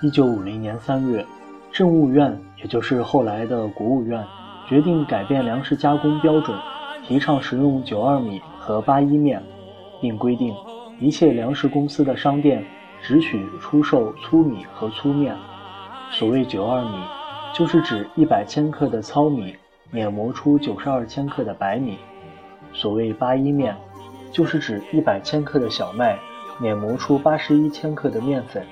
一九五零年三月，政务院，也就是后来的国务院，决定改变粮食加工标准，提倡食用九二米和八一面，并规定一切粮食公司的商店只许出售粗米和粗面。所谓九二米，就是指一百千克的糙米碾磨出九十二千克的白米；所谓八一面，就是指一百千克的小麦碾磨出八十一千克的面粉。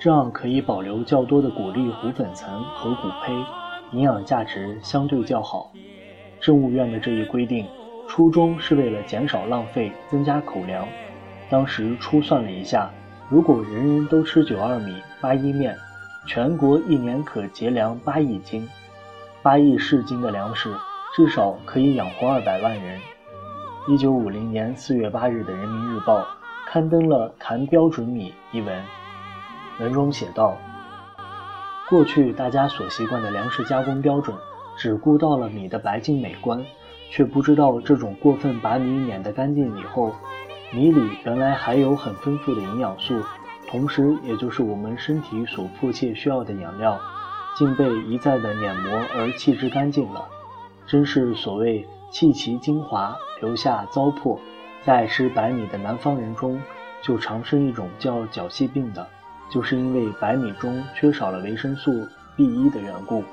这样可以保留较多的谷粒糊粉层和谷胚，营养价值相对较好。政务院的这一规定，初衷是为了减少浪费，增加口粮。当时初算了一下，如果人人都吃九二米八一面，全国一年可节粮八亿斤，八亿市斤的粮食，至少可以养活二百万人。一九五零年四月八日的《人民日报》刊登了《谈标准米》一文。文中写道：“过去大家所习惯的粮食加工标准，只顾到了米的白净美观，却不知道这种过分把米碾得干净以后，米里原来还有很丰富的营养素，同时也就是我们身体所迫切需要的养料，竟被一再的碾磨而弃之干净了。真是所谓弃其精华，留下糟粕。在吃白米的南方人中，就常生一种叫脚气病的。”就是因为白米中缺少了维生素 B 一的缘故。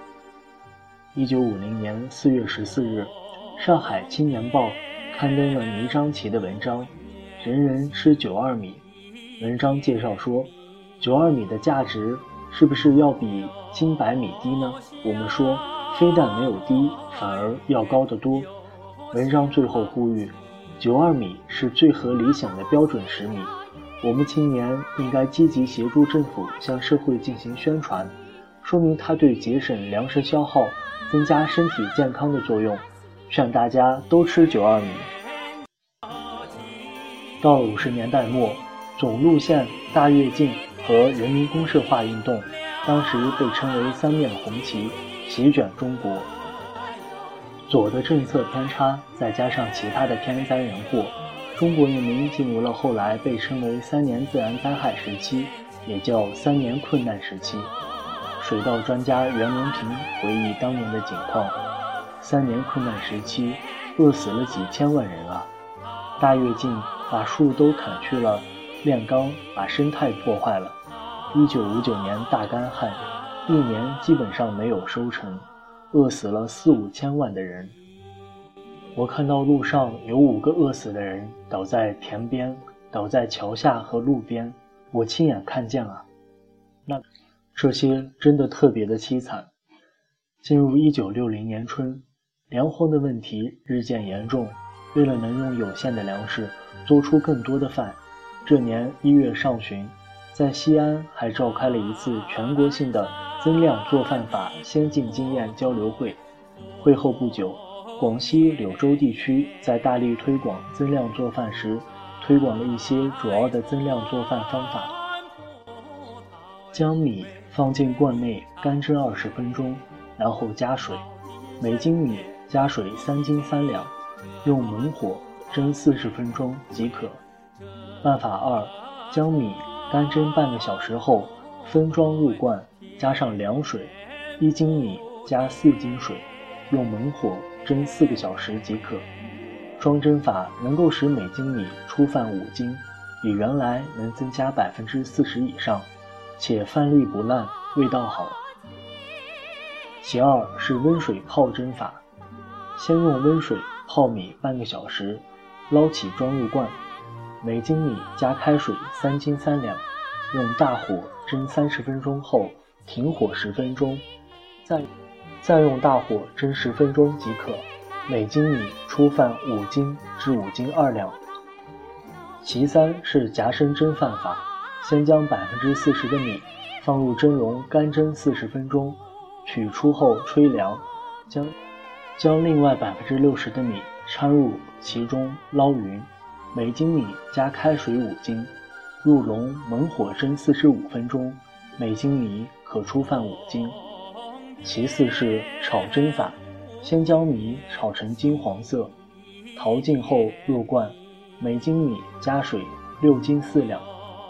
一九五零年四月十四日，《上海青年报》刊登了倪章奇的文章《人人吃九二米》。文章介绍说，九二米的价值是不是要比精白米低呢？我们说，非但没有低，反而要高得多。文章最后呼吁，九二米是最合理想的标准食米。我们青年应该积极协助政府向社会进行宣传，说明它对节省粮食消耗、增加身体健康的作用，劝大家都吃九二米。到了五十年代末，总路线大跃进和人民公社化运动，当时被称为三面红旗，席卷中国。左的政策偏差，再加上其他的天灾人祸。中国人民进入了后来被称为“三年自然灾害时期”，也叫“三年困难时期”。水稻专家袁隆平回忆当年的景况：“三年困难时期，饿死了几千万人啊！大跃进把树都砍去了，炼钢把生态破坏了。一九五九年大干旱，一年基本上没有收成，饿死了四五千万的人。”我看到路上有五个饿死的人倒在田边，倒在桥下和路边，我亲眼看见了。那这些真的特别的凄惨。进入一九六零年春，粮荒的问题日渐严重。为了能用有限的粮食做出更多的饭，这年一月上旬，在西安还召开了一次全国性的增量做饭法先进经验交流会。会后不久。广西柳州地区在大力推广增量做饭时，推广了一些主要的增量做饭方法：将米放进罐内干蒸二十分钟，然后加水，每斤米加水三斤三两，用猛火蒸四十分钟即可。办法二：将米干蒸半个小时后分装入罐，加上凉水，一斤米加四斤水，用猛火。蒸四个小时即可。双蒸法能够使每斤米出饭五斤，比原来能增加百分之四十以上，且饭粒不烂，味道好。其二是温水泡蒸法，先用温水泡米半个小时，捞起装入罐，每斤米加开水三斤三两，用大火蒸三十分钟后停火十分钟，再。再用大火蒸十分钟即可，每斤米出饭五斤至五斤二两。其三是夹生蒸饭法，先将百分之四十的米放入蒸笼干蒸四十分钟，取出后吹凉，将将另外百分之六十的米掺入其中捞匀，每斤米加开水五斤，入笼猛火蒸四十五分钟，每斤米可出饭五斤。其次是炒蒸法，先将米炒成金黄色，淘净后入罐，每斤米加水六斤四两，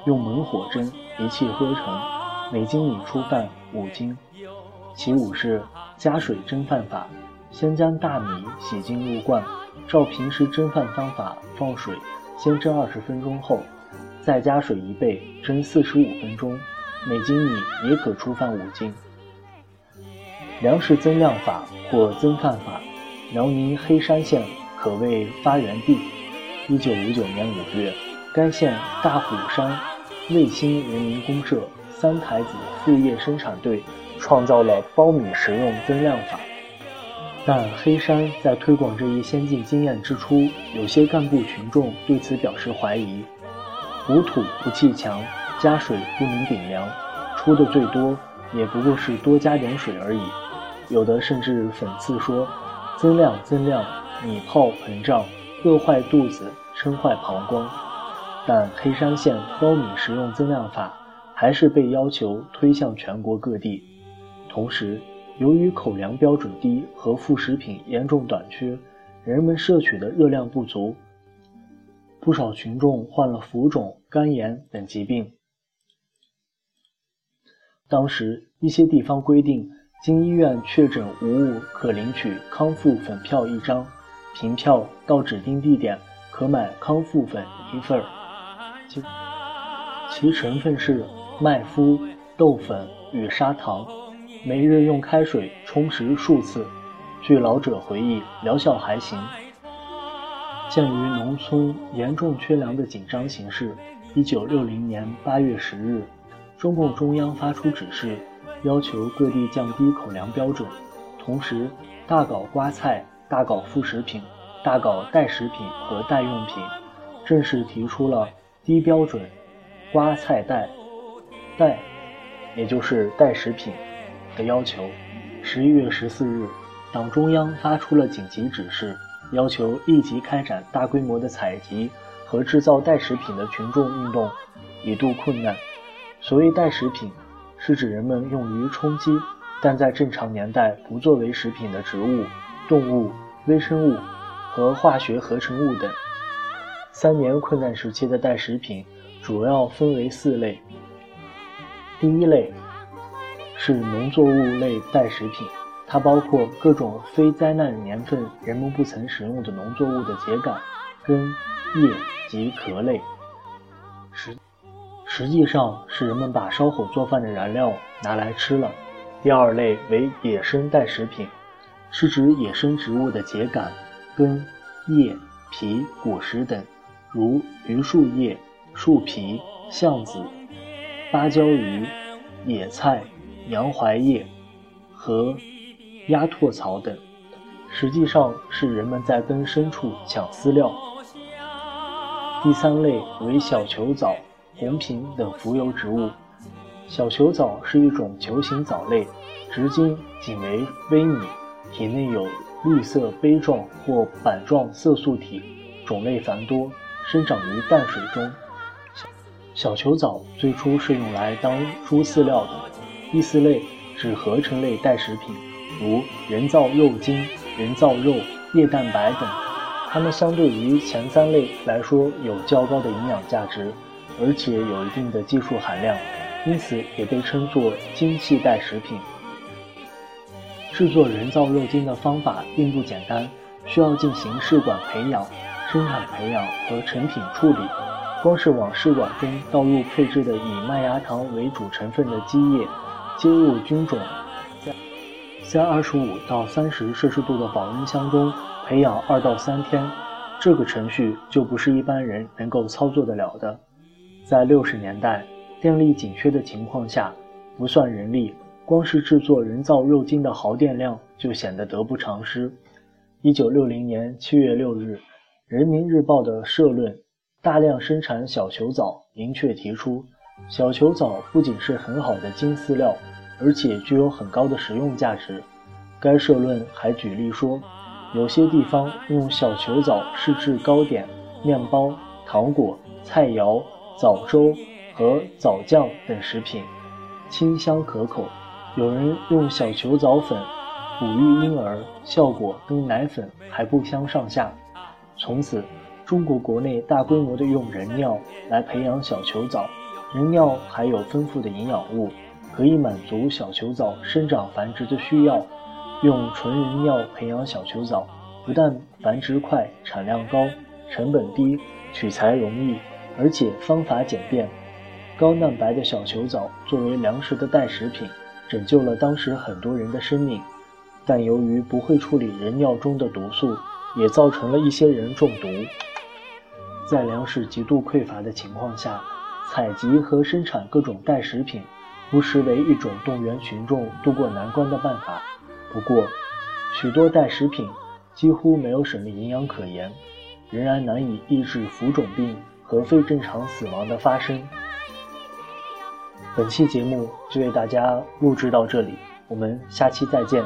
用猛火蒸，一气呵成，每斤米出饭五斤。其五是加水蒸饭法，先将大米洗净入罐，照平时蒸饭方法放水，先蒸二十分钟后，再加水一倍，蒸四十五分钟，每斤米也可出饭五斤。粮食增量法或增饭法，辽宁黑山县可谓发源地。一九五九年五月，该县大虎山卫星人民公社三台子副业生产队。创造了苞米食用增量法，但黑山在推广这一先进经验之初，有些干部群众对此表示怀疑。无土不砌墙，加水不能顶梁，出的最多也不过是多加点水而已。有的甚至讽刺说：“增量增量，米泡膨胀，饿坏肚子，撑坏膀胱。”但黑山县苞米食用增量法还是被要求推向全国各地。同时，由于口粮标准低和副食品严重短缺，人们摄取的热量不足，不少群众患了浮肿、肝炎等疾病。当时，一些地方规定，经医院确诊无误，可领取康复粉票一张，凭票到指定地点可买康复粉一份儿，其其成分是麦麸、豆粉与砂糖。每日用开水冲食数次，据老者回忆，疗效还行。鉴于农村严重缺粮的紧张形势，一九六零年八月十日，中共中央发出指示，要求各地降低口粮标准，同时大搞瓜菜、大搞副食品、大搞代食品和代用品，正式提出了低标准瓜菜代代，也就是代食品。的要求，十一月十四日，党中央发出了紧急指示，要求立即开展大规模的采集和制造代食品的群众运动，以度困难。所谓代食品，是指人们用于充饥，但在正常年代不作为食品的植物、动物、微生物和化学合成物等。三年困难时期的代食品主要分为四类。第一类。是农作物类代食品，它包括各种非灾难年份人们不曾使用的农作物的秸秆、根、叶及壳类，实实际上是人们把烧火做饭的燃料拿来吃了。第二类为野生代食品，是指野生植物的秸秆、根、叶、皮、果实等，如榆树叶、树皮、橡子、芭蕉鱼、野菜。洋槐叶和鸭唾草等，实际上是人们在根深处抢饲料。第三类为小球藻、红萍等浮游植物。小球藻是一种球形藻类，直径仅为微米，体内有绿色杯状或板状色素体，种类繁多，生长于淡水中。小球藻最初是用来当猪饲料的。第四类是合成类代食品，如人造肉精、人造肉、液蛋白等。它们相对于前三类来说有较高的营养价值，而且有一定的技术含量，因此也被称作精细代食品。制作人造肉精的方法并不简单，需要进行试管培养、生产培养和成品处理。光是往试管中倒入配制的以麦芽糖为主成分的基液。接入菌种，在在二十五到三十摄氏度的保温箱中培养二到三天，这个程序就不是一般人能够操作得了的。在六十年代电力紧缺的情况下，不算人力，光是制作人造肉精的耗电量就显得得不偿失。一九六零年七月六日，《人民日报》的社论《大量生产小球藻》明确提出。小球藻不仅是很好的精饲料，而且具有很高的食用价值。该社论还举例说，有些地方用小球藻试制糕点、面包、糖果、菜肴、枣粥和枣酱等食品，清香可口。有人用小球藻粉哺育婴儿，效果跟奶粉还不相上下。从此，中国国内大规模的用人尿来培养小球藻。人尿含有丰富的营养物，可以满足小球藻生长繁殖的需要。用纯人尿培养小球藻，不但繁殖快、产量高、成本低、取材容易，而且方法简便。高蛋白的小球藻作为粮食的代食品，拯救了当时很多人的生命。但由于不会处理人尿中的毒素，也造成了一些人中毒。在粮食极度匮乏的情况下，采集和生产各种代食品，不失为一种动员群众渡过难关的办法。不过，许多代食品几乎没有什么营养可言，仍然难以抑制浮肿病和非正常死亡的发生。本期节目就为大家录制到这里，我们下期再见。